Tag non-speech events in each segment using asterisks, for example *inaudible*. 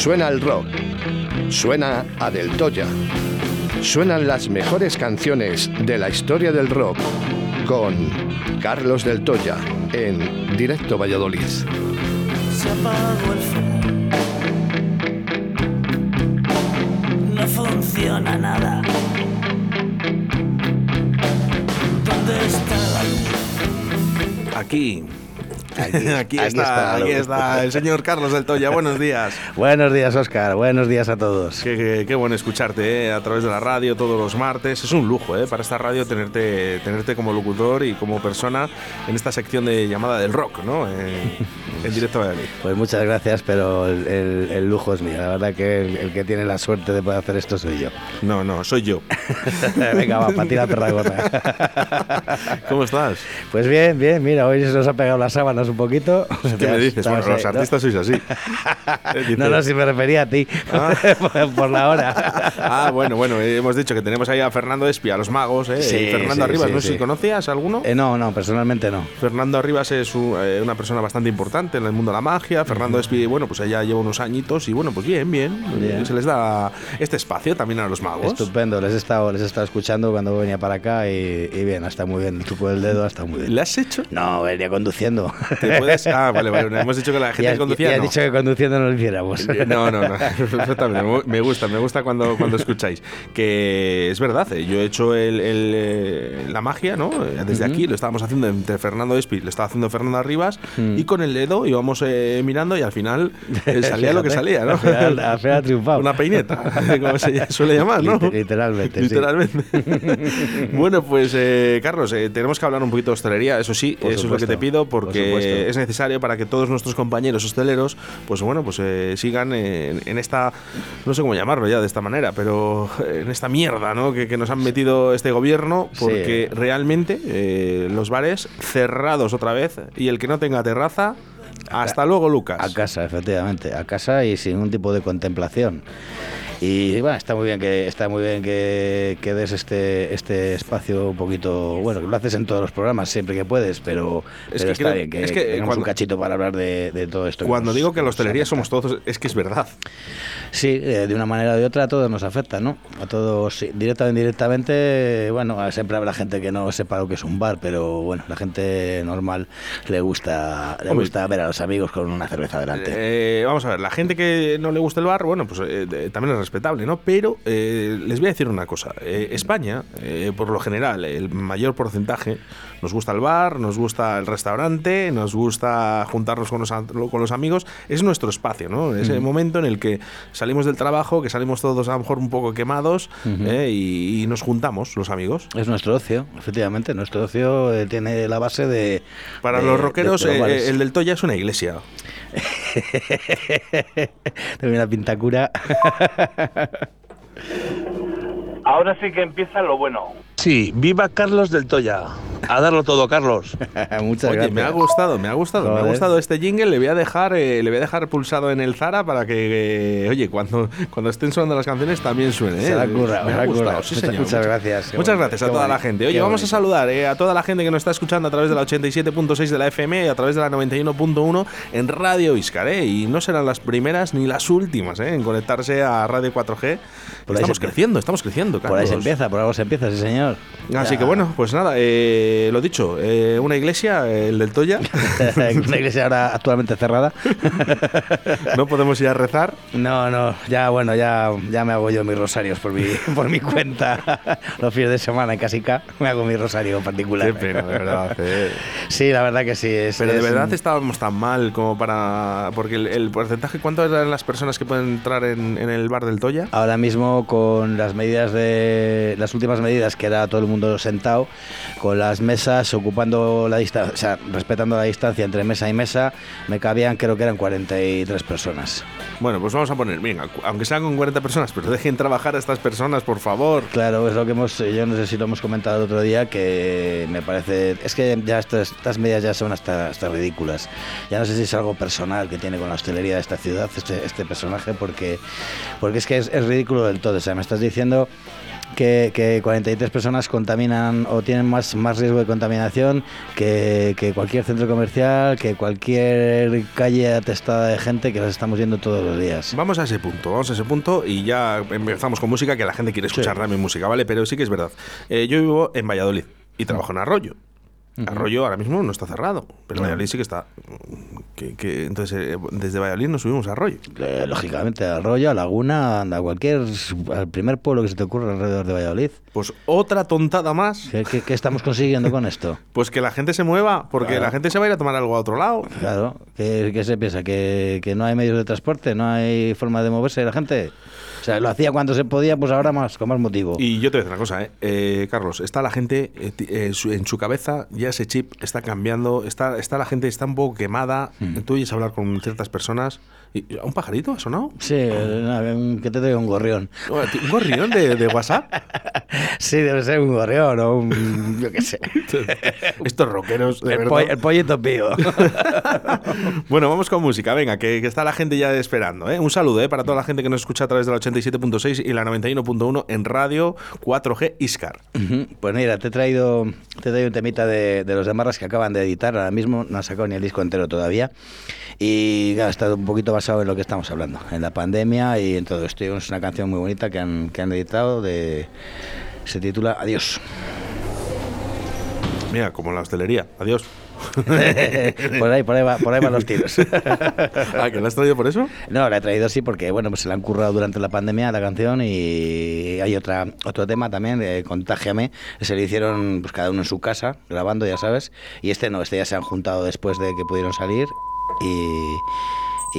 Suena el rock. Suena a Del Toya. Suenan las mejores canciones de la historia del rock con Carlos Del Toya en Directo Valladolid. Se apagó el No funciona nada. ¿Dónde está la Aquí, *laughs* Aquí, está, aquí está el señor Carlos del Toya. Buenos días. *laughs* Buenos días, Oscar. Buenos días a todos. Qué, bueno escucharte eh, a través de la radio todos los martes. Es un lujo eh, para esta radio tenerte, tenerte como locutor y como persona en esta sección de llamada del rock, ¿no? *laughs* en directo a Pues muchas gracias, pero el, lujo es mío. La verdad que el, que tiene la suerte de poder hacer esto soy yo. *laughs* No, no, soy yo. *laughs* Venga, va, para tirar perra gorda. *laughs* ¿Cómo estás? Pues bien, bien. Mira, hoy se nos ha pegado las sábanas un poquito. ¿Qué me dices? Bueno, los artistas sois así. no, no, si me refería a ti, ah. por la hora. ah, bueno, bueno, hemos dicho que tenemos ahí a Fernando Espi, a los magos, ¿eh? Fernando Arribas, no sé si conocías alguno. Eh, no, no, personalmente no. Fernando Arribas es eh, una persona bastante importante en el mundo de la magia. Fernando Espi, bueno, pues ella lleva unos añitos y bueno, pues bien, bien, Se les da este espacio también a los magos. Estupendo, les he estado, les he estado escuchando cuando venía para acá y, bien, está muy bien. El del dedo está muy bien. ¿Le has hecho? No, venía conduciendo. Ah, vale, vale. Hemos dicho que la gente conducía. Ya no. dicho que conduciendo no lo hiciéramos. No, no, no. *laughs* Me gusta, me gusta cuando, cuando escucháis. Que es verdad, eh, yo he hecho el, eh, la magia, ¿no? Eh, desde aquí lo estábamos haciendo entre Fernando Espi, lo estaba haciendo Fernando Arribas, mm. y con el dedo íbamos mirando y al final *laughs* salía lo que salía, ¿no? Al final, triunfaba. *laughs* Una peineta, *laughs* como se suele llamar, ¿no? Literalmente. Literalmente. bueno, pues Carlos, tenemos que hablar un poquito de hostelería, eso sí, eso es lo que te pido, porque es necesario para que todos nuestros compañeros hosteleros, pues bueno, pues eh, sigan en, esta, no sé cómo llamarlo ya de esta manera, pero en esta mierda, ¿no? Que, nos han metido este gobierno, porque realmente eh, los bares cerrados otra vez y el que no tenga terraza hasta luego, Lucas. A casa, efectivamente, a casa y sin ningún tipo de contemplación. Y bueno, está muy bien que está muy bien que, que, des este este espacio un poquito, bueno, que lo haces en todos los programas siempre que puedes, pero, es que está bien que, es que un cachito para hablar de, de todo esto. Cuando digo que la hostelería somos todos, es que es verdad. Sí, eh, de una manera o de otra a todos nos afecta, ¿no? A todos, directa o indirectamente, bueno, siempre habrá gente que no sepa lo que es un bar, pero bueno, la gente normal le gusta le gusta ver a los amigos con una cerveza delante. Eh, vamos a ver, la gente que no le gusta el bar, bueno, pues eh, también es respetable, ¿no? Pero eh, les voy a decir una cosa. Eh, España, eh, por lo general, el mayor porcentaje, nos gusta el bar, nos gusta el restaurante, nos gusta juntarnos con los, con los amigos. Es nuestro espacio, ¿no? Es el momento en el que salimos del trabajo, que salimos todos a lo mejor un poco quemados y, nos juntamos los amigos. Es nuestro ocio, efectivamente. Nuestro ocio tiene la base de... Para los rockeros, el del Toya es una iglesia. *laughs* Tengo una pintacura. Ahora sí que empieza lo bueno. Sí, viva Carlos del Toya. A darlo todo, Carlos. *laughs* Muchas Oye, me ha gustado, me ha gustado, me ha gustado este jingle. Le voy a dejar, eh, le voy a dejar pulsado en el Zara para que, eh, oye, cuando, cuando estén sonando las canciones también suene. Se la curra, me ha gustado. Sí, señor. Muchas gracias. Muchas gracias a toda la gente. Oye, vamos a saludar eh, a toda la gente que nos está escuchando a través de la 87.6 de la FM y a través de la 91.1 en Radio Iscar. Y no serán las primeras ni las últimas en conectarse a Radio 4G. estamos creciendo, estamos creciendo, Carlos. Por ahí se empieza, por algo se empieza, sí, señor. Así que bueno, pues nada, eh, lo dicho, eh, una iglesia, el del Toya. *laughs* una iglesia ahora actualmente cerrada. *laughs* no podemos ir a rezar. No, no, ya bueno, ya, ya me hago yo mis rosarios por mi, *laughs* por mi cuenta. Los fines de semana en Casica me hago mi rosario particular. Qué pena, de verdad. Eh. Sí, la verdad que sí. Es, Pero de verdad estábamos tan mal como para. Porque el, porcentaje, ¿cuánto eran las personas que pueden entrar en, en el bar del Toya? Ahora mismo, con las medidas de. las últimas medidas que era todo el mundo sentado, con las mesas ocupando la distancia, o sea, respetando la distancia entre mesa y mesa, me cabían, creo que eran 43 personas. Bueno, pues vamos a poner, venga, aunque sean con 40 personas, pero dejen trabajar a estas personas, por favor. Claro, es lo que hemos, yo no sé si lo hemos comentado el otro día, que me parece, es que ya estas, estas medidas ya son hasta, hasta ridículas. Ya no sé si es algo personal que tiene con la hostelería de esta ciudad, este, este personaje, porque, porque es que es, es ridículo del todo. O sea, me estás diciendo que, que 43 personas contaminan o tienen más, más riesgo de contaminación que, que cualquier centro comercial, que cualquier calle atestada de gente que las estamos viendo todos los días. Vamos a ese punto, vamos a ese punto y ya empezamos con música que la gente quiere escuchar también música, ¿vale? Pero sí que es verdad. Eh, yo vivo en Valladolid y trabajo en Arroyo. Arroyo ahora mismo no está cerrado, pero Valladolid sí que está. Que, entonces, eh, desde Valladolid nos subimos a Arroyo. Eh, lógicamente, Arroyo, a Laguna, anda, cualquier. al primer pueblo que se te ocurra alrededor de Valladolid. Pues otra tontada más. ¿Qué, estamos consiguiendo con esto? *laughs* Pues que la gente se mueva, porque la gente se va a ir a tomar algo a otro lado. Claro, ¿qué, se piensa? ¿Que, ¿Que no hay medios de transporte? ¿No hay forma de moverse la gente? O sea, lo hacía cuando se podía, pues ahora más, con más motivo. Y yo te voy a decir una cosa, ¿eh? eh Carlos, está la gente eh, en su cabeza, ya ese chip está cambiando, está, está la gente está un poco quemada. Hmm. Tú oyes hablar con ciertas personas. ¿Un pajarito ha sonado? Sí, que te traigo un gorrión. ¿Un gorrión de, WhatsApp? *laughs* sí, debe ser un gorrión o un. Yo qué sé. *laughs* Estos rockeros, de el, verdad. el pollito pío. *laughs* bueno, vamos con música, venga, que, está la gente ya esperando. Un saludo para toda la gente que nos escucha a través de la 87.6 y la 91.1 en radio 4G Iscar. Pues mira, te he traído, te he traído un temita de, los de Marras que acaban de editar ahora mismo, no ha sacado ni el disco entero todavía. Y ha estado un poquito basado en lo que estamos hablando, en la pandemia y en todo esto. Es una canción muy bonita que han, que han editado, de, se titula Adiós. Mira, como la hostelería. Adiós. *laughs* por, ahí, por, ahí por ahí van los tiros. *laughs* ¿Ah, que la has traído por eso? No, la he traído sí porque bueno, pues se la han currado durante la pandemia la canción y hay otra otro tema también de Contágiame, se le hicieron pues cada uno en su casa grabando, ya sabes, y este no, este ya se han juntado después de que pudieron salir y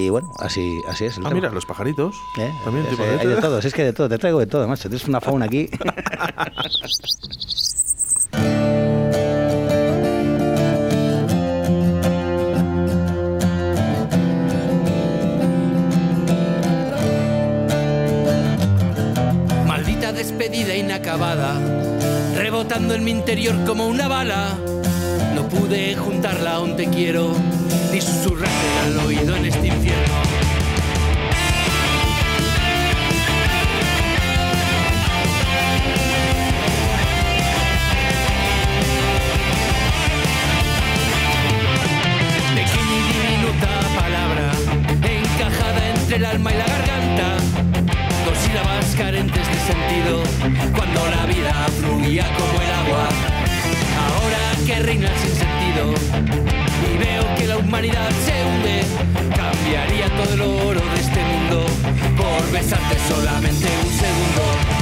bueno, así, así es. ah, mira, los pajaritos. ¿Eh? También hay de todo, es que de todo, te traigo de todo, macho. Tienes una fauna aquí. despedida inacabada, rebotando en mi interior como una bala. No pude juntarla aún te quiero, ni susurrarle al oído en este infierno. Pequeña y diminuta palabra, encajada entre el alma y la garganta sílabas carentes de sentido cuando la vida fluía como el agua. Ahora que reina sin sentido y veo que la humanidad se hunde, cambiaría todo el oro de este mundo por besarte solamente un segundo.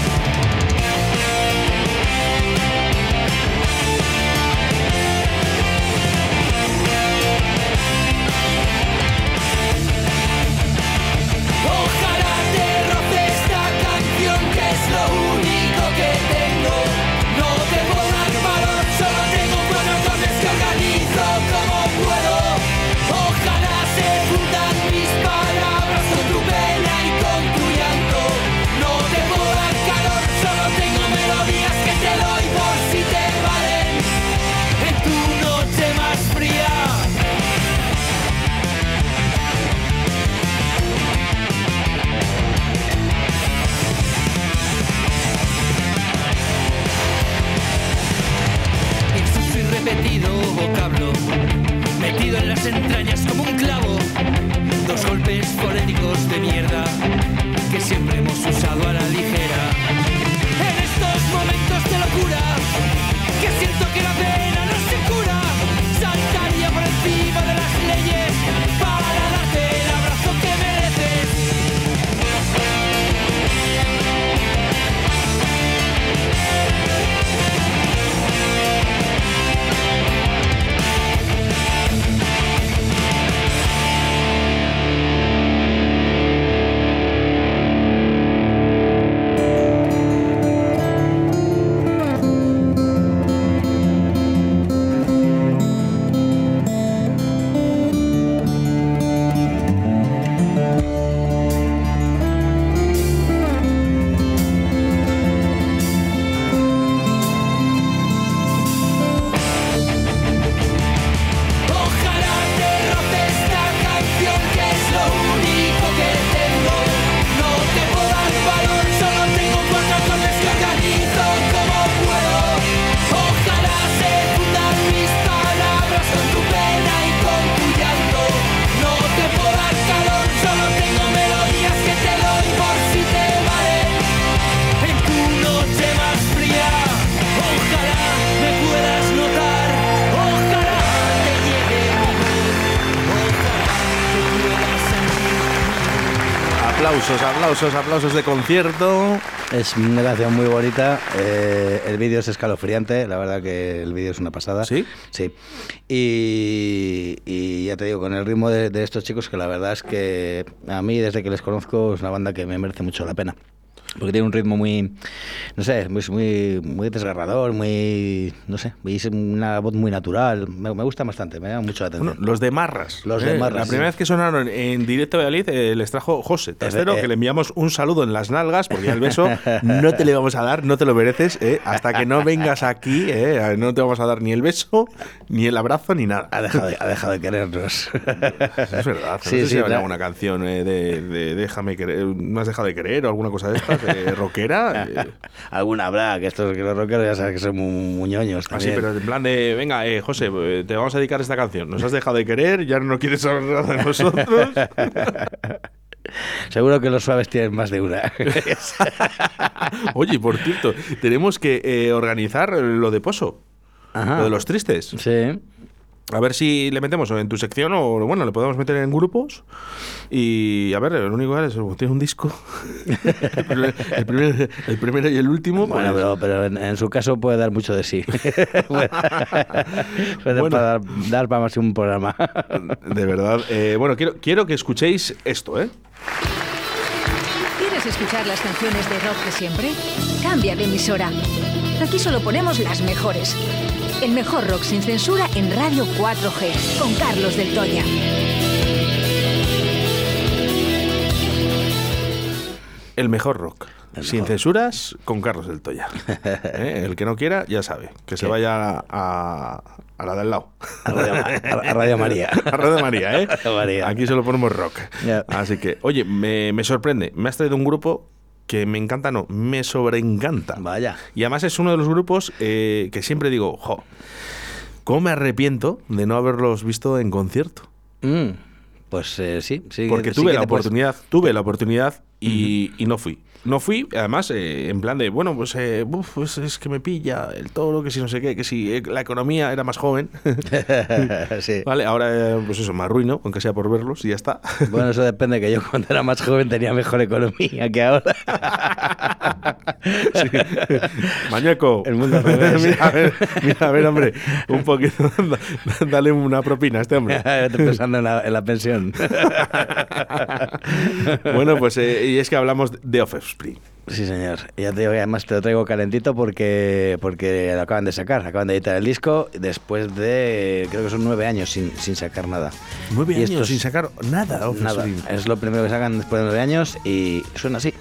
Aplausos, aplausos, de concierto. Es una canción muy bonita. Eh, el vídeo es escalofriante. La verdad que el vídeo es una pasada. ¿Sí? Sí. Y, ya te digo, con el ritmo de, de estos chicos, que la verdad es que a mí, desde que les conozco, es una banda que me merece mucho la pena porque tiene un ritmo muy, no sé, muy, muy, muy desgarrador, muy, no sé, es una voz muy natural. Me, gusta bastante, me da mucho la atención. los de Marras. Los de ¿eh? Marras. La primera vez que sonaron en directo de Valladolid eh, les trajo José Tercero, eh, que le enviamos un saludo en las nalgas, porque el beso no te le vamos a dar, no te lo mereces, hasta que no vengas aquí, no te vamos a dar ni el beso, ni el abrazo, ni nada. Ha dejado de, ha dejado de querernos. Es verdad. Sí, no sé sí, si alguna canción de, de, Déjame querer, ¿no has dejado de querer o alguna cosa de estas? Rockera. *laughs* Eh. Alguna habrá, que estos que los rockeros ya sabes que son muy, ñoños. Ah, sí, pero en plan de, venga, eh, José, eh, te vamos a dedicar esta canción. Nos has dejado de querer, ya no quieres saber nada de nosotros. *laughs* Seguro que los suaves tienen más de una. *laughs* Oye, por cierto, tenemos que organizar lo de Pozo. Lo de los tristes. Sí. A ver si le metemos en tu sección o, bueno, le podemos meter en grupos. Y a ver, el único que es tiene un disco. *laughs* el, primero y el último. Bueno, pues pero, en, su caso puede dar mucho de sí. *laughs* puede, dar, para más un programa. *laughs* de verdad. Eh, bueno, quiero, quiero que escuchéis esto, ¿eh? ¿Quieres escuchar las canciones de rock de siempre? Cambia de emisora. Aquí solo ponemos las mejores. El mejor rock sin censura en Radio 4G, con Carlos del Toya. El mejor rock. sin censuras, con Carlos del Toya. *laughs* ¿Eh? El que no quiera, ya sabe. Que se vaya a, la del lado. A Radio, María. *laughs* a Radio María, ¿eh? *laughs* Aquí solo ponemos rock. Así que, oye, me, me sorprende. Me has traído un grupo que me encanta, no, me sobreencanta. Vaya. Y además es uno de los grupos eh, que siempre digo, jo, ¿cómo me arrepiento de no haberlos visto en concierto? Mm, pues eh, sí, sí. Porque tuve la oportunidad, tuve la oportunidad y, y no fui. No fui, además, eh, en plan de, bueno, pues, eh, pues, es que me pilla el toro, que si no sé qué, que si eh, la economía era más joven. *laughs* *laughs* sí. Vale, ahora, pues eso, me arruino, aunque sea por verlos y ya está. *laughs* bueno, eso depende, que yo cuando era más joven tenía mejor economía que ahora. sí. Mañeco. El mundo revés. mira, a ver, mira, a ver, hombre, un poquito, dale una propina a este hombre. Estoy pensando en la, en la pensión. bueno, pues, y es que hablamos de Sí, señor. Ya te digo, además te lo traigo calentito porque, porque lo acaban de sacar, acaban de editar el disco después de, creo que son nueve años sin, sin sacar nada. Nueve años sin sacar nada, Nada. Es lo primero que sacan después de nueve años y suena así.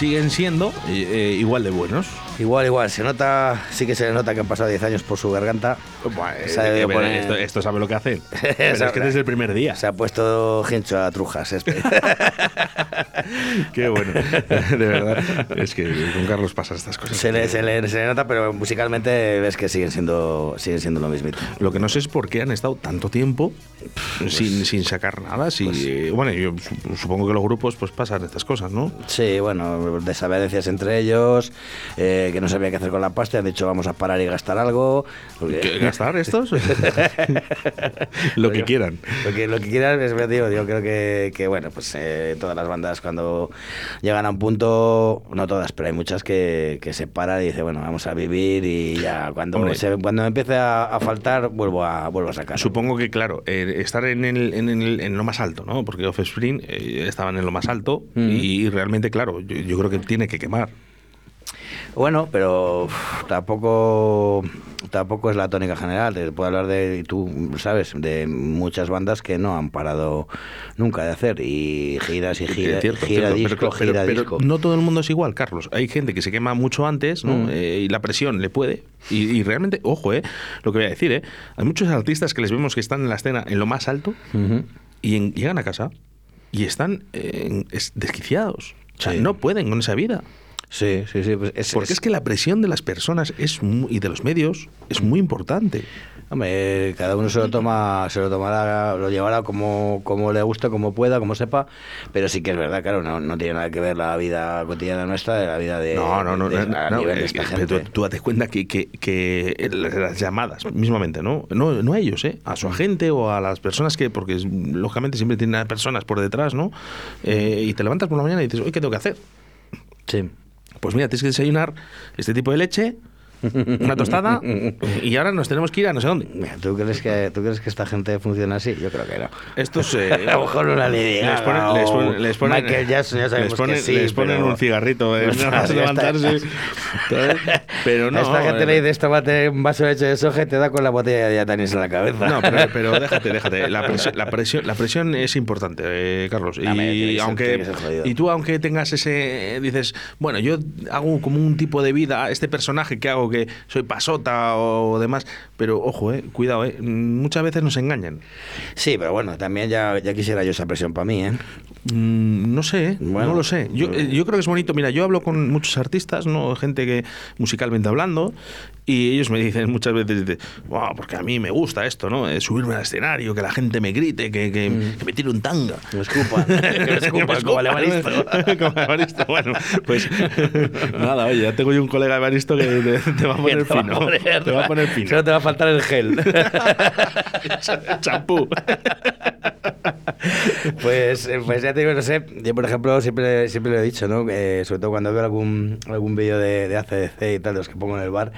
Siguen siendo eh, igual de buenos. Igual, igual. Se nota, sí que se nota que han pasado 10 años por su garganta. esto, sabe lo que hace. *laughs* es que desde el primer día. Se ha puesto hincho a trujas. Este. *laughs* *laughs* Qué bueno. *laughs* De verdad. Es que con Carlos pasan estas cosas. Se le, se le, nota, pero musicalmente ves que siguen siendo, siguen siendo lo mismo. Lo que no sé es por qué han estado tanto tiempo pues sin, sin, sacar nada. Si, pues bueno, yo supongo que los grupos pues pasan estas cosas, ¿no? Sí, bueno, desavenencias entre ellos, eh, que no sabía qué hacer con la pasta, han dicho vamos a parar y gastar algo. ¿Gastar estos? *laughs* lo que quieran. Lo que, lo que quieran, es digo, yo creo que, que bueno, pues eh, todas las bandas cuando llegan a un punto, no todas, pero hay muchas que, que se paran y dicen, bueno, vamos a vivir y ya cuando, se, cuando me empiece a, faltar, vuelvo a, vuelvo a sacar. Supongo que, claro, eh, estar en, el, en, el, en, lo más alto, ¿no? Porque Offspring estaban en lo más alto mm. y, realmente, claro, yo creo que tiene que quemar. Bueno, pero tampoco tampoco es la tónica general. Te puedo hablar de, tú sabes, de muchas bandas que no han parado nunca de hacer y giras y giras, gira, disco, gira disco. no todo el mundo es igual, Carlos. Hay gente que se quema mucho antes ¿no? Mm. Eh, y la presión le puede. Y, realmente, ojo, eh, lo que voy a decir, eh, hay muchos artistas que les vemos que están en la escena en lo más alto y llegan a casa y están desquiciados. O sea, no pueden con esa vida. Sí, sí, sí. Pues Porque es, que la presión de las personas es y de los medios es muy importante. Hombre, cada uno se lo toma, se lo tomará, lo llevará como, como le guste, como pueda, como sepa, pero sí que es verdad, claro, no, no tiene nada que ver la vida cotidiana nuestra de la vida de, no, no, no, no, Tú, tú date cuenta que, que, que, las llamadas, mismamente, ¿no? ¿no? No a ellos, ¿eh? A su agente o a las personas que, porque lógicamente siempre tienen personas por detrás, ¿no? Eh, y te levantas por la mañana y dices, oye, ¿qué tengo que hacer? Sí. Pues mira, tienes que desayunar este tipo de leche, una tostada *laughs* y ahora nos tenemos que ir a no sé dónde. ¿Tú crees que, ¿tú crees que esta gente funciona así? Yo creo que no. Estos, *laughs* eh, a lo mejor una lidia. Les ponen, les ponen, les ponen, Michael Jackson, ya sabemos les ponen, que sí, les ponen un cigarrito eh, *laughs* nada levantarse. pero no. Esta gente le dice, tómate un vaso leche de soja y te da con la botella de diatanis en la cabeza. No, pero, pero déjate, déjate. La presión, la presión, la presión es importante, eh, Carlos. Y, aunque, y tú, aunque tengas ese. Dices, bueno, yo hago como un tipo de vida, este personaje que hago que soy paso o demás. Pero ojo, eh, cuidado, eh, muchas veces nos engañan. Sí, pero bueno, también ya, ya quisiera yo esa presión para mí, ¿eh? Mm, no sé, no lo sé. Yo, eh, yo creo que es bonito. Mira, yo hablo con muchos artistas, no gente que musicalmente hablando, y ellos me dicen muchas veces, wow, porque a mí me gusta esto, ¿no? subirme al escenario, que la gente me grite, que, que, mm. me tire un tanga. Que me escupa. *laughs* que me *laughs* como el Evaristo. como Evaristo, bueno, pues *laughs* nada, oye, ya tengo yo un colega Evaristo que te, va a poner fino. te va a poner fino. Solo te va a faltar el gel. *laughs* champú. *laughs* pues, eh, pues ya te digo, no sé, yo por ejemplo siempre, siempre lo he dicho, ¿no? Eh, sobre todo cuando veo algún, algún vídeo de, de ACDC y tal, los que pongo en el bar,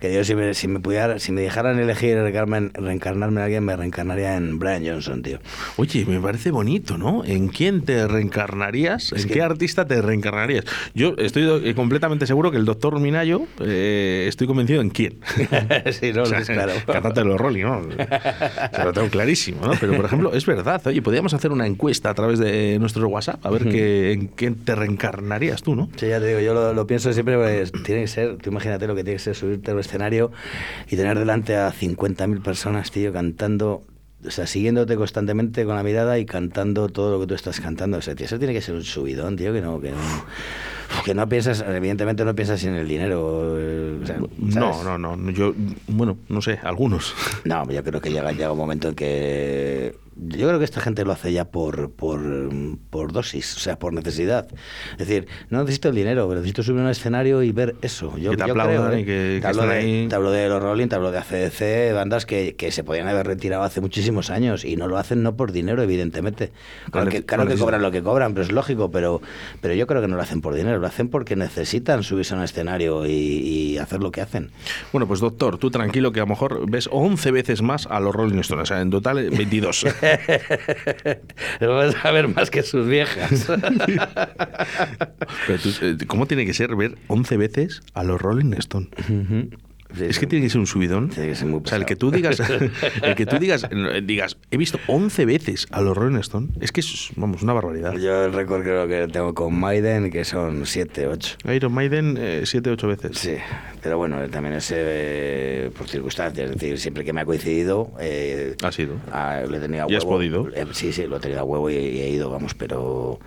que yo si me, si me pudiera, si me dejaran elegir reencarnarme en alguien, me reencarnaría en Brian Johnson, tío. Oye, me parece bonito, ¿no? ¿En quién te reencarnarías? ¿En qué artista te reencarnarías? Yo estoy completamente seguro que el doctor Minayo, eh, estoy convencido en quién. *laughs* sí, no, *laughs* es claro. Cantante de los Rolling, ¿no? Se lo tengo clarísimo, ¿no? Pero, por ejemplo, es verdad, oye, podríamos hacer una encuesta a través de nuestro WhatsApp a ver qué, en quién te reencarnarías tú, ¿no? Sí, ya te digo, yo lo, pienso siempre, pues, tiene que ser, tú imagínate lo que tiene que ser subirte al escenario y tener delante a 50.000 personas, tío, cantando o sea, siguiéndote constantemente con la mirada y cantando todo lo que tú estás cantando. O sea, tío, eso tiene que ser un subidón, tío, que no, que no, que no piensas, evidentemente no piensas en el dinero. No, no, no, yo, bueno, no sé, algunos. No, yo creo que llega, llega un momento en que yo creo que esta gente lo hace ya por, por, por, dosis, o sea, por necesidad. Es decir, no necesito el dinero, pero necesito subir a un escenario y ver eso. Yo, que te creo, y que, te, hablo de, hablo de, los Rolling, te hablo de ACDC, bandas que, que, se podían haber retirado hace muchísimos años y no lo hacen no por dinero, evidentemente. Claro, que, claro que cobran lo que cobran, pero es lógico, pero, pero yo creo que no lo hacen por dinero, lo hacen porque necesitan subirse a un escenario y, y hacer lo que hacen. Bueno, pues doctor, tú tranquilo que a lo mejor ves 11 veces más a los Rolling Stones, o sea, en total 22. *laughs* *laughs* Vamos a ver más que sus viejas. *laughs* Eh, ¿Cómo tiene que ser ver 11 veces a los Rolling Stones? Es que tiene que ser un subidón. Tiene que ser muy o sea, el que tú digas, *laughs* el que tú digas, digas, he visto 11 veces a los Rolling Stone, es que es, vamos, una barbaridad. Yo el récord creo que tengo con Maiden, que son 7, 8. Iron Maiden, 7, 8 veces. Sí, pero bueno, también es eh, por circunstancias, es decir, siempre que me ha coincidido. Eh, ha sido. A, le tenía ¿Y has podido? Eh, sí, sí, lo he tenido a huevo y, y he ido, vamos, pero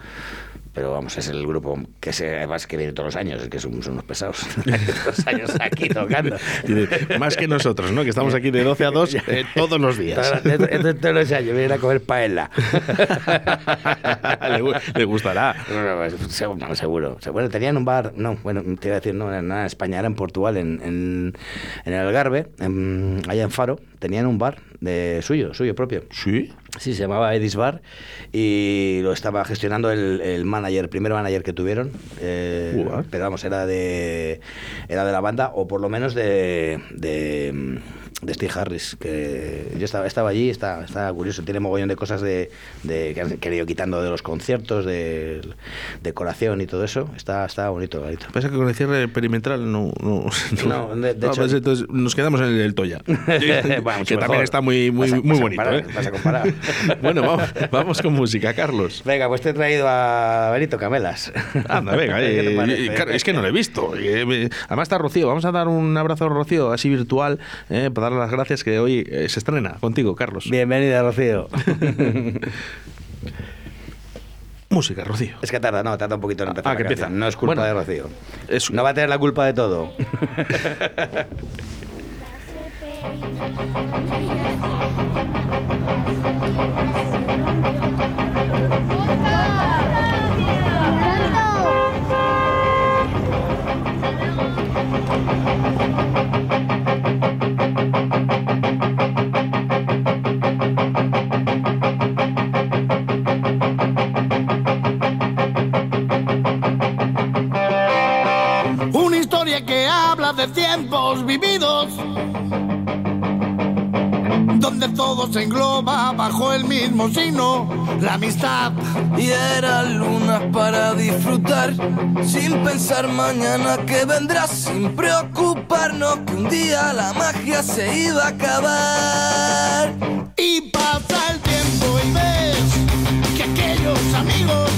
pero vamos, es el grupo que se, además que viene todos los años, es que somos unos pesados. *laughs* todos los años aquí tocando. Más que nosotros, ¿no? Que estamos aquí de 12 a 2 *laughs* eh, todos los días. todos los años vienen a comer paella. *laughs* le, gustará. Pues, seguro, seguro. tenían un bar, no, bueno, te iba a decir, no, en España, era en Portugal, en, en, en el Algarve, allá en Faro, tenían un bar de suyo, suyo propio. Sí. Sí, se llamaba Edis Bar y lo estaba gestionando el, el manager, el primer manager que tuvieron. Eh, pero vamos, era de, era de la banda o por lo menos de, de de Steve Harris, que yo estaba, estaba allí, está, está curioso, tiene mogollón de cosas de, de que han querido quitando de los conciertos, de decoración y todo eso, está, está bonito, bonito. Pasa que con el cierre perimetral no... No, no, de, hecho, pues entonces nos quedamos en el, Toya, *laughs* que también está muy, muy, muy bonito. ¿eh? Vas a comparar. *laughs* bueno, vamos, vamos con música, Carlos. Venga, pues te he traído a Benito Camelas. Anda, venga, *laughs* eh, es que no lo he visto. Eh, además está Rocío, vamos a dar un abrazo a Rocío, así virtual, eh, para las gracias que hoy eh, se estrena contigo, Carlos. Bienvenida, Rocío. *laughs* Música, Rocío. Es que tarda, no, tarda un poquito en ah, empezar. Ah, que empieza. No es culpa de Rocío. No va a tener la culpa de todo. *laughs* tiempos vividos, donde todo se engloba bajo el mismo signo, la amistad. Y era luna para disfrutar, sin pensar mañana que vendrá, sin preocuparnos que un día la magia se iba a acabar. Y pasa el tiempo y ves que aquellos amigos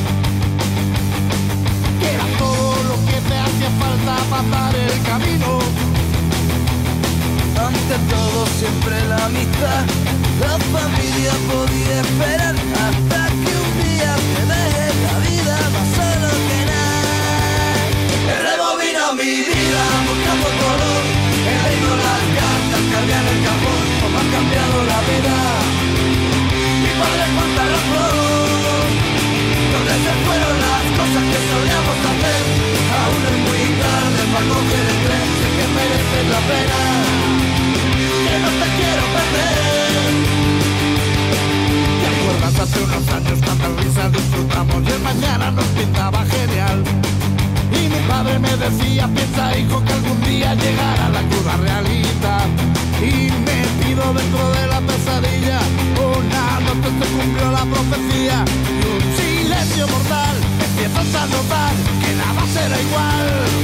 falta pasar el camino ante todo siempre la amistad. La familia podía esperar hasta que un día te deje la vida más solo que nada. Rebobino mi vida buscando color. He leído las cartas en el cajón, como ha cambiado la vida. Mi padre cuánta razón. Donde se fueron las cosas que solíamos hacer. Aún es muy tarde para coger el tren, sé que merece la pena no te quiero perder. ¿Te acuerdas hace unos años cuántas risas disfrutamos y el mañana nos pintaba genial? Y mi padre me decía, piensa hijo que algún día llegará la cruda realidad. Y metido dentro de la pesadilla, una noche se cumplió la profecía. Y un silencio mortal, empiezas a notar que nada será igual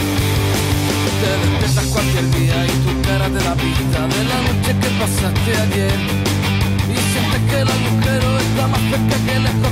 te despiertas cualquier día y tu cara te da pista de la noche que pasaste ayer. Y sientes que el agujero está más cerca que lejos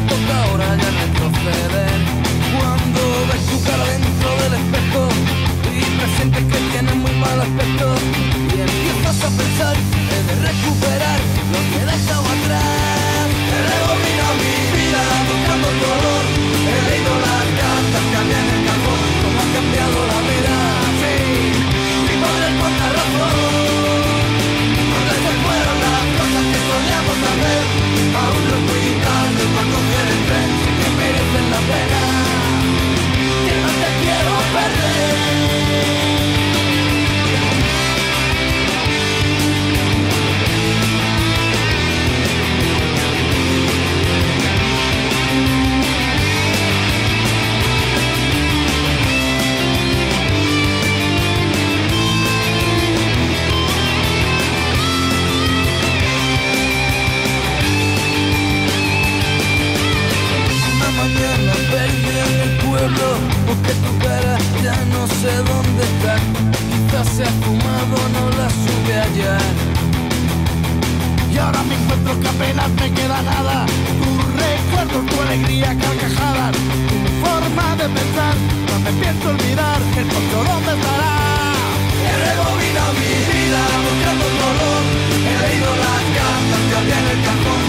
en el cajón,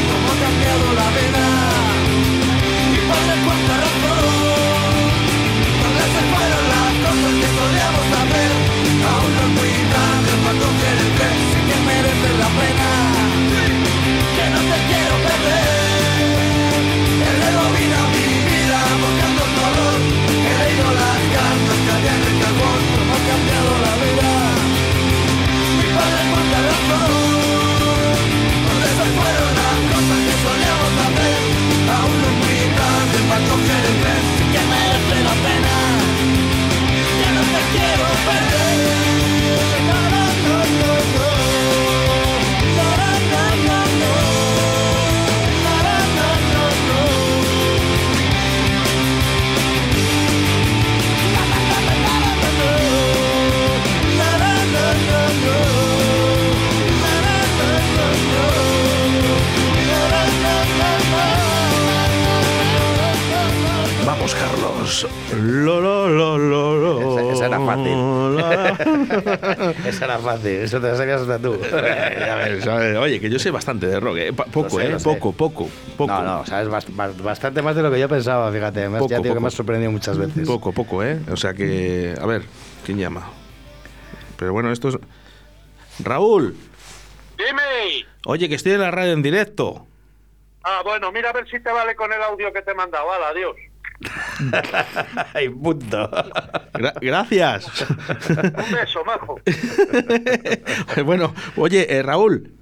Carlos. Lo, lo, lo, lo, lo. Esa- esa era fácil. *laughs* Esa era fácil, eso te lo sabías hasta tú. A ver, Oye, que yo sé bastante de rock, ¿eh? Poco, sé, ¿eh? Poco, poco, poco. No, no, sabes bast- bast- bastante más de lo que yo pensaba, fíjate. Poco, ya digo que me has sorprendido muchas veces. Poco, poco, ¿eh? O sea que. A ver, ¿quién llama? Pero bueno, esto es. Raúl, Dime. oye, que estoy en la radio en directo. Ah, bueno, mira a ver si te vale con el audio que te he mandado. Vale, adiós. Ay, punto. Gra- gracias. Un beso, majo. *laughs* bueno, oye, eh, Raúl,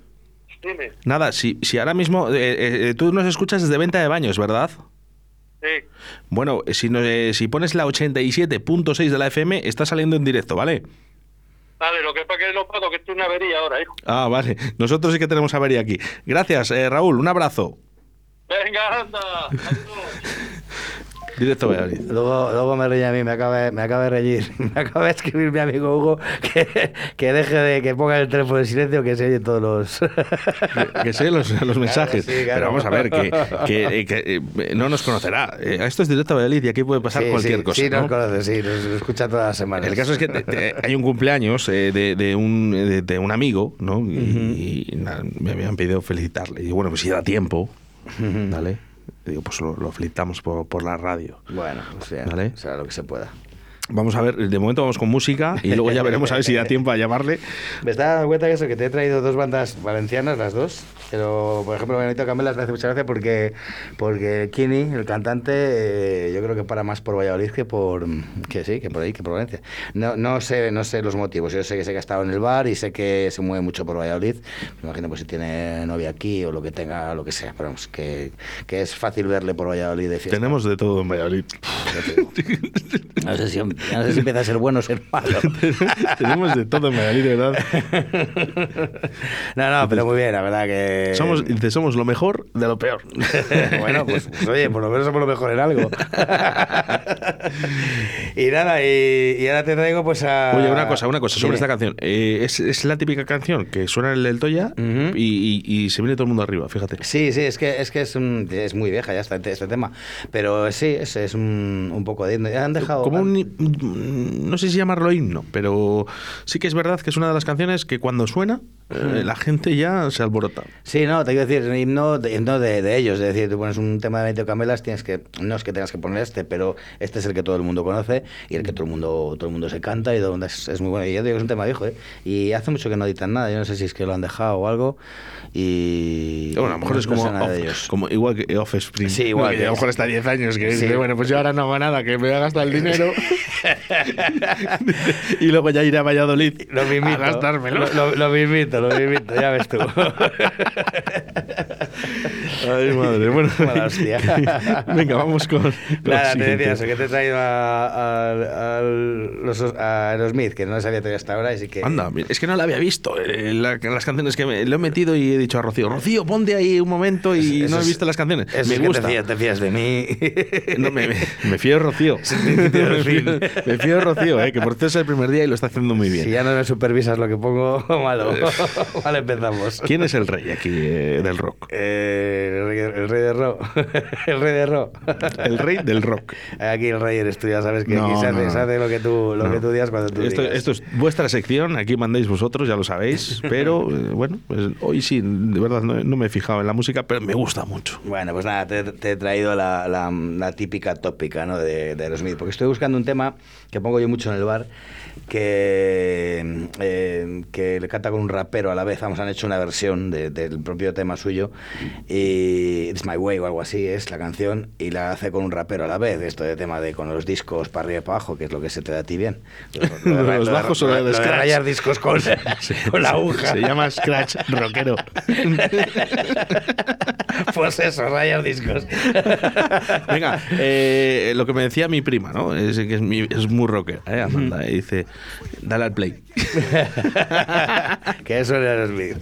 Dime. nada, si, si ahora mismo. eh, eh, tú nos escuchas desde venta de baños, ¿verdad? Sí. Bueno, eh, si, no- eh, si pones la 87.6 de la FM, está saliendo en directo, ¿vale? Vale, lo que pasa es que no puedo, que estoy en una avería ahora, hijo. Ah, vale. Nosotros sí que tenemos avería aquí. Gracias, eh, Raúl. Un abrazo. Venga, anda. Adiós. Directo Valladolid. Luego, luego me reí a mí, me acaba, de- me acaba de reír. *laughs* Me acaba de escribir mi amigo Hugo que, que deje de que ponga el teléfono en silencio que se oye todos los. Que sé los, los mensajes. sí, claro. Pero vamos a ver, que, que, eh, que, eh, no nos conocerá. Eh, esto es directo a Valladolid y aquí puede pasar Sí, cualquier sí, cosa. Sí, ¿no? nos conoce, sí, nos, nos escucha todas las semanas. El caso es que te- te- hay un cumpleaños eh, de, de un, de, de un amigo, ¿no? Y, me habían pedido felicitarle. Y bueno, pues si da tiempo, ¿vale? Digo, pues lo, lo felicitamos por, por la radio. Bueno, o sea, Vale. será lo que se pueda. Vamos a ver, de momento vamos con música y luego ya veremos a ver si da tiempo a llamarle. Me estaba dando cuenta que eso, que te he traído dos bandas valencianas, las dos. Pero, por ejemplo, Benito Camelas me hace mucha gracia porque, porque Kini, el cantante, eh, yo creo que para más por Valladolid que por, que sí, que por ahí, que por Valencia. No, no, sé, no sé los motivos. Yo sé que sé que ha estado en el bar y sé que se mueve mucho por Valladolid. Me imagino pues si tiene novia aquí o lo que tenga, lo que sea. Pero vamos, que, que es fácil verle por Valladolid de fiesta. Tenemos de todo en Valladolid. No sé si, no sé si empieza a ser bueno o ser malo. *laughs* Tenemos de todo en Valladolid, de verdad. No, no, pero muy bien, la verdad que... Somos, dice, somos lo mejor de lo peor. *laughs* bueno, pues, pues, oye, por lo menos somos lo mejor en algo. *laughs* y nada, y, y ahora te traigo pues a... Oye, una cosa, una cosa sobre esta canción. Eh, es, es la típica canción que suena en el Toya Ujú. y, y- y se viene todo el mundo arriba, fíjate. Sí, sí, es que es, que es, un- es muy vieja ya este, este tema. Pero sí, es, es un, un poco de... Han dejado... Como un, no sé si llamarlo himno, pero sí que es verdad que es una de las canciones que cuando suena eh, la gente ya se alborota. Sí, no, te quiero decir, un himno, de, himno de, de ellos. Es decir, tú pones un tema de Benito Camelas, tienes que, no es que tengas que poner este, pero este es el que todo el mundo conoce y el que todo el mundo, todo el mundo se canta y el mundo es, es muy bueno. Y yo digo que es un tema viejo, ¿eh? Y hace mucho que no editan nada. Yo no sé si es que lo han dejado o algo. Y. Bueno, a lo mejor no- es no como, sé nada de off- ellos. como igual que Offspring. Sí, igual Que que a lo mejor es. está 10 años, que Sí. dice, bueno, pues yo ahora no hago nada, que me voy a gastar el dinero. *laughs* *laughs* y luego ya iré a Valladolid Lo a gastármelo. Lo, lo, lo mismito, lo ya ves tú. *laughs* Ay, madre. Bueno, *laughs* *laughs* venga, vamos con. Nada, te decía eso, que te he traído a, a, a, los, a Aerosmith, que no les había traído hasta ahora, así que. Anda, es que no la había visto. Eh, la, las canciones que me, lo he metido y he dicho a Rocío, Rocío, ponte ahí un momento y Eso no he visto las canciones. Eso me es que gusta. Te fías, te fías de mí. *laughs* No, me, me, me fío de Rocío. me, fío, fin. me fío de Rocío, eh, que por cierto es el primer día y lo está haciendo muy bien. Si ya no me supervisas lo que pongo, malo. vale, empezamos. ¿Quién es el rey aquí eh, del rock? Eh, el, rey, el rey de Ro. el rey de Ro. *laughs* El rey del rock. *laughs* Aquí el rey eres tú, ya sabes que No, aquí se hace, no, no. se hace lo que tú, lo que tú digas cuando tú Esto, digas. esto es vuestra sección, aquí mandáis vosotros, ya lo sabéis, *laughs* pero eh, bueno, pues hoy sí, de verdad no, no me he fijado en la música, pero me gusta mucho. Bueno, pues nada, te, te he traído la, la- la típica tópica ¿no? de, de Aerosmith, porque estoy buscando un tema que pongo yo mucho en el bar, que, eh, que le canta con un rapero a la vez. Vamos, han hecho una versión de- del propio tema suyo, y It's My Way o algo así es la canción, y la hace con un rapero a la vez. Esto de tema de con los discos para arriba y para abajo, que es lo que se te da a ti bien. *laughs* Lo de los bajos o lo de lo de scratch. rayar discos con, *laughs* con la aguja. Se llama Scratch Rockero. *laughs* Pues eso, rayar discos. Venga, eh, lo que me decía mi prima, ¿no? Es que es, mi- es muy rockera, ¿eh? Amanda, y dice, dale al play. que eso era Aerosmith.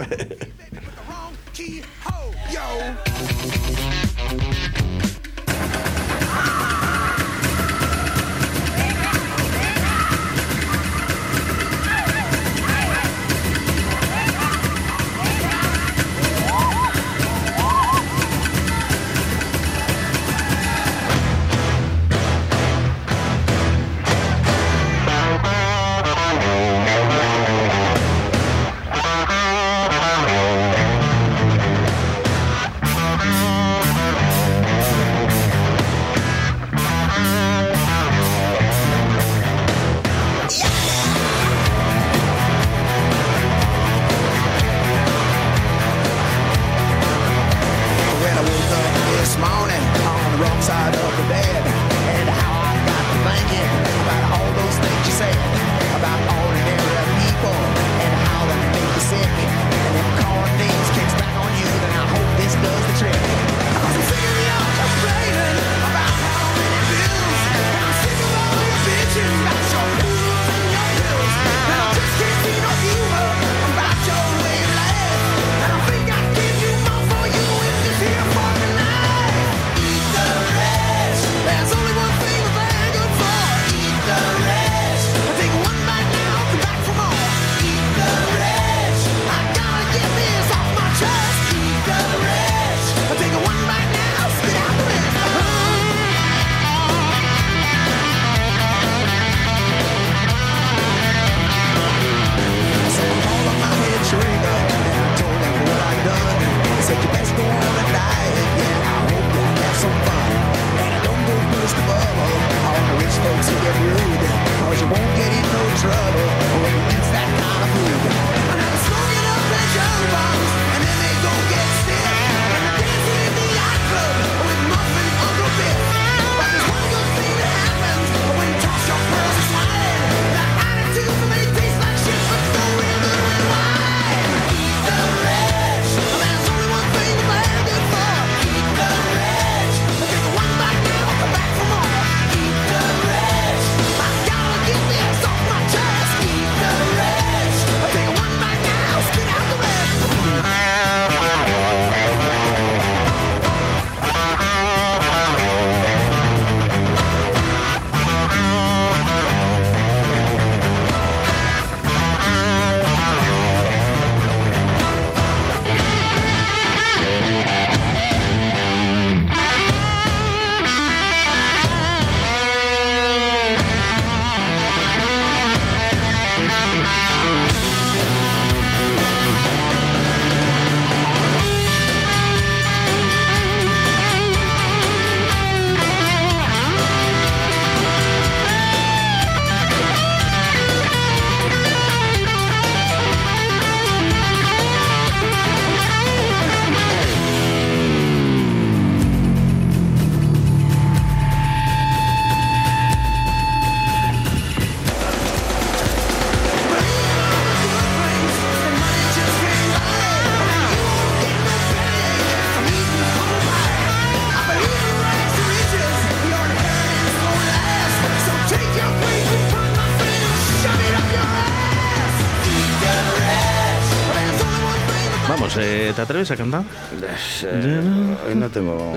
¿Te atreves a cantar? Eh, hoy no tengo.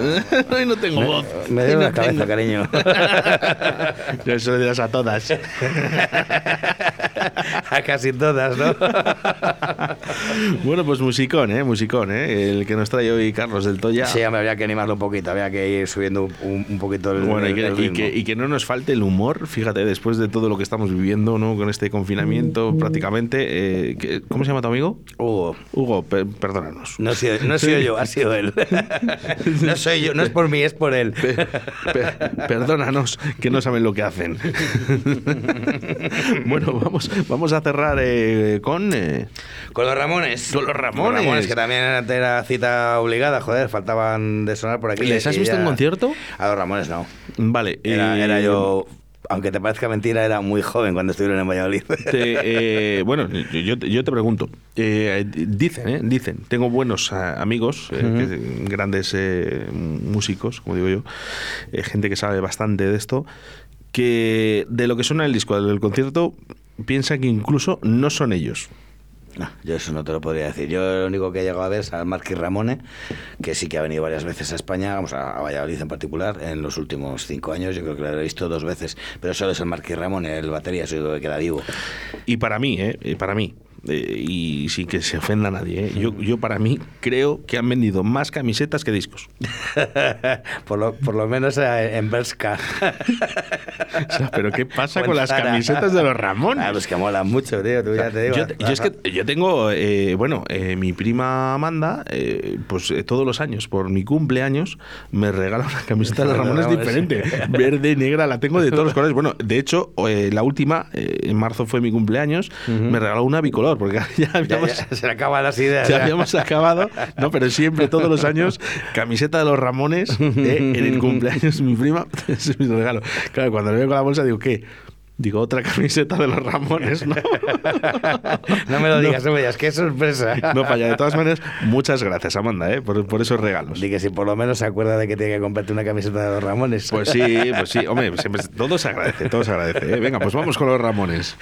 hoy no tengo voz. *laughs* Me duele la cabeza, cariño. *laughs* Eso le dirás a todas. *laughs* a casi todas, ¿no? bueno, pues musicón, ¿eh? Musicón, ¿eh? El que nos trae hoy Carlos del Toya. Sí, me habría que animarlo un poquito, había que ir subiendo un, poquito el, bueno, y, que, y, que, no nos falte el humor, fíjate, después de todo lo que estamos viviendo, ¿no? Con este confinamiento mm. prácticamente. Eh, ¿Cómo se llama tu amigo? Hugo. Hugo, perdónanos. No, no he sido yo, ha sido él. *laughs* no soy yo, no es por mí, es por él. perdónanos, que no saben lo que hacen. *laughs* bueno, vamos, vamos a cerrar eh, con... Eh, con los Ramones. Con los Ramones. que también era cita obligada, joder, faltaban de sonar por aquí. ¿Les has visto en concierto? A los Ramones no. Vale. Era, yo aunque te parezca mentira, era muy joven cuando estuvieron en Valladolid. Eh, bueno, yo, te pregunto, eh, dicen, eh, dicen, tengo buenos amigos, grandes músicos, como digo yo, gente que sabe bastante de esto, que de lo que suena el disco del concierto, piensa que incluso no son ellos. No, yo eso no te lo podría decir. Yo lo único que he llegado a ver es al Marquis Ramone, que sí que ha venido varias veces a España, vamos a, Valladolid en particular, en los últimos cinco años. Yo creo que lo he visto dos veces, pero solo es el Marquis Ramone, el batería, es lo que queda vivo. Y para mí, ¿eh? para mí, eh, y sin que se ofenda a nadie, ¿eh? yo, yo para mí creo que han vendido más camisetas que discos. *laughs* por, lo, por lo menos eh, en Berska. *laughs* pero ¿qué pasa con las camisetas de los *laughs* Ramones? Ah, pues que molan mucho, tío, tú ya te digo. Yo, es que yo tengo, bueno, mi prima Amanda, pues todos los años, por mi cumpleaños, me regala una camiseta de los Ramones diferente. Verde, negra, la tengo de todos los colores. Bueno, de hecho, la última, en marzo fue mi cumpleaños, me regaló una bicolor porque *laughs* ya habíamos, *laughs* se acaban las ideas. Ya, habíamos acabado, no, pero siempre, todos los años, camiseta de los Ramones eh, en el cumpleaños mi prima, *laughs* es mi regalo. Claro, cuando le veo con la bolsa digo, ¿qué? Digo, otra camiseta de los Ramones, ¿no? no me lo digas, no, me digas, qué sorpresa. no falla. De todas maneras, muchas gracias, Amanda, ¿eh? por, por esos regalos. Dí que si por lo menos se acuerda de que tiene que comprarte una camiseta de los Ramones. Pues sí, pues sí. Hombre, siempre, todo se agradece, todo se agradece. ¿eh? Venga, pues vamos con los Ramones.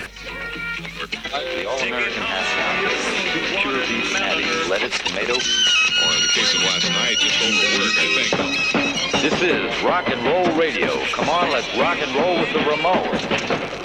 Or in the case of last night, just overwork, I think. This is rock and roll radio. Come on, let's rock and roll with the Ramones.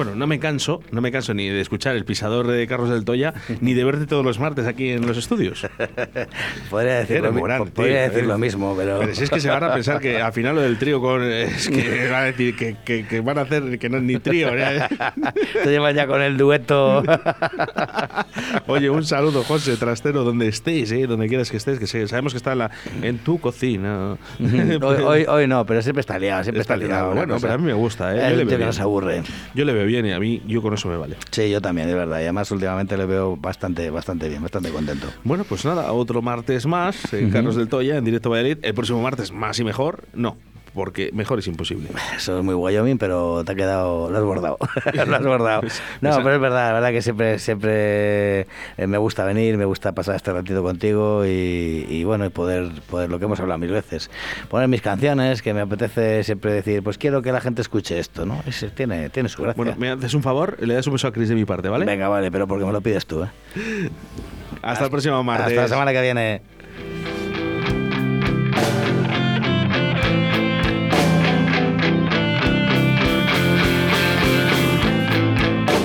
Bueno, no me canso, no me canso ni de escuchar el pisador de Carlos del Toya, *laughs* ni de verte todos los martes aquí en los estudios. *laughs* podría decir, lo, podría decir lo, mismo, pero... si es que se van a pensar que al final lo del trío con... Es que *laughs* van a decir que, que, van a hacer que no es ni trío. ¿eh? Te llevan ya con el dueto. Oye, un saludo, José Trastero, donde estés, ¿eh? donde quieras que estés, que sabemos que está en, la, en tu cocina. hoy, hoy, no, pero siempre está liado, siempre está, liado. Bueno, pero a mí me gusta. ¿eh? Yo le no se aburre. Yo le veo bien y a mí, yo con eso me vale. Sí, yo también, de verdad. Y además últimamente le veo bastante, bastante bien, bastante contento. Bueno, pues nada, otro martes más, en Carlos del Toya, en directo Valladolid. El próximo martes más y mejor, no, porque mejor es imposible. Eso es muy Wyoming, pero te ha quedado, lo has bordado. *laughs* lo has bordado. No, pero es verdad, la verdad que siempre, siempre eh, me gusta venir, me gusta pasar este ratito contigo y, bueno, y poder, poder, lo que hemos hablado mil veces, poner mis canciones, que me apetece siempre decir, pues quiero que la gente escuche esto, ¿no? tiene, tiene su gracia. Bueno, me haces un favor, le das un beso a Chris de mi parte, ¿vale? Venga, vale, pero porque me lo pides tú, ¿eh? Hasta el próximo martes. Hasta la semana que viene.